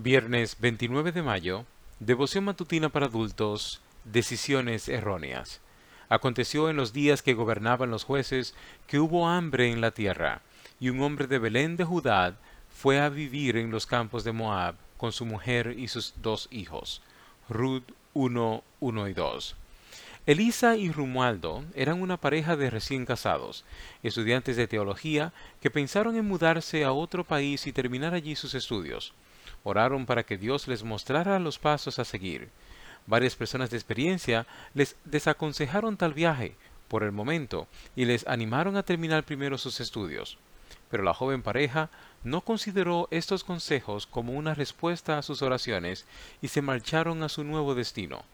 Viernes 29 de mayo, devoción matutina para adultos, decisiones erróneas. Aconteció en los días que gobernaban los jueces que hubo hambre en la tierra, y un hombre de Belén de Judá fue a vivir en los campos de Moab con su mujer y sus dos hijos. Ruth 1, 1 y 2. Elisa y Rumualdo eran una pareja de recién casados, estudiantes de teología que pensaron en mudarse a otro país y terminar allí sus estudios. Oraron para que Dios les mostrara los pasos a seguir. Varias personas de experiencia les desaconsejaron tal viaje por el momento y les animaron a terminar primero sus estudios. Pero la joven pareja no consideró estos consejos como una respuesta a sus oraciones y se marcharon a su nuevo destino.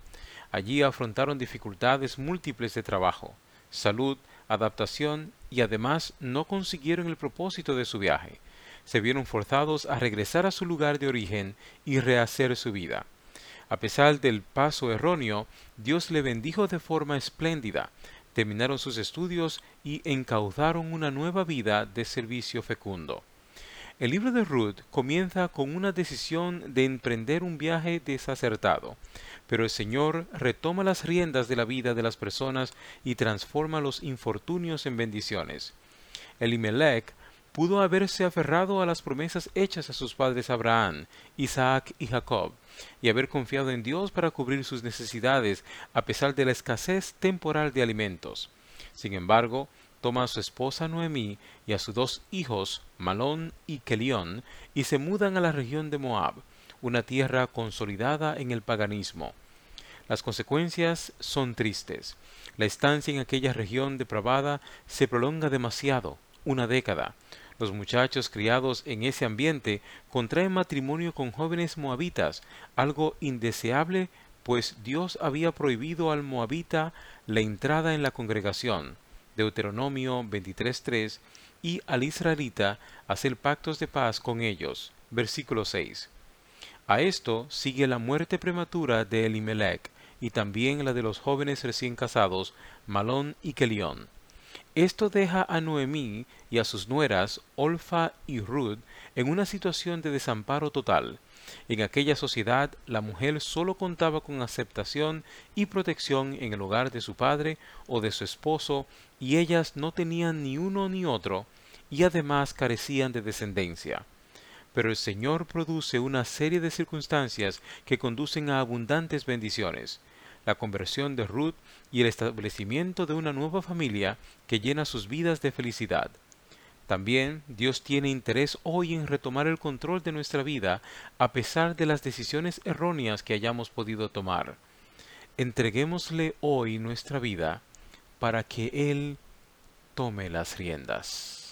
Allí afrontaron dificultades múltiples de trabajo, salud, adaptación y además no consiguieron el propósito de su viaje se vieron forzados a regresar a su lugar de origen y rehacer su vida. A pesar del paso erróneo, Dios le bendijo de forma espléndida, terminaron sus estudios y encauzaron una nueva vida de servicio fecundo. El libro de Ruth comienza con una decisión de emprender un viaje desacertado, pero el Señor retoma las riendas de la vida de las personas y transforma los infortunios en bendiciones. Elimelech pudo haberse aferrado a las promesas hechas a sus padres Abraham, Isaac y Jacob, y haber confiado en Dios para cubrir sus necesidades a pesar de la escasez temporal de alimentos. Sin embargo, toma a su esposa Noemí y a sus dos hijos, Malón y Kelión, y se mudan a la región de Moab, una tierra consolidada en el paganismo. Las consecuencias son tristes. La estancia en aquella región depravada se prolonga demasiado, una década. Los muchachos criados en ese ambiente contraen matrimonio con jóvenes moabitas, algo indeseable, pues Dios había prohibido al moabita la entrada en la congregación, Deuteronomio 23.3, y al israelita hacer pactos de paz con ellos, versículo 6. A esto sigue la muerte prematura de Elimelech y también la de los jóvenes recién casados, Malón y Kelión. Esto deja a Noemí y a sus nueras, Olfa y Ruth, en una situación de desamparo total. En aquella sociedad la mujer sólo contaba con aceptación y protección en el hogar de su padre o de su esposo, y ellas no tenían ni uno ni otro, y además carecían de descendencia. Pero el Señor produce una serie de circunstancias que conducen a abundantes bendiciones la conversión de Ruth y el establecimiento de una nueva familia que llena sus vidas de felicidad. También Dios tiene interés hoy en retomar el control de nuestra vida a pesar de las decisiones erróneas que hayamos podido tomar. Entreguémosle hoy nuestra vida para que Él tome las riendas.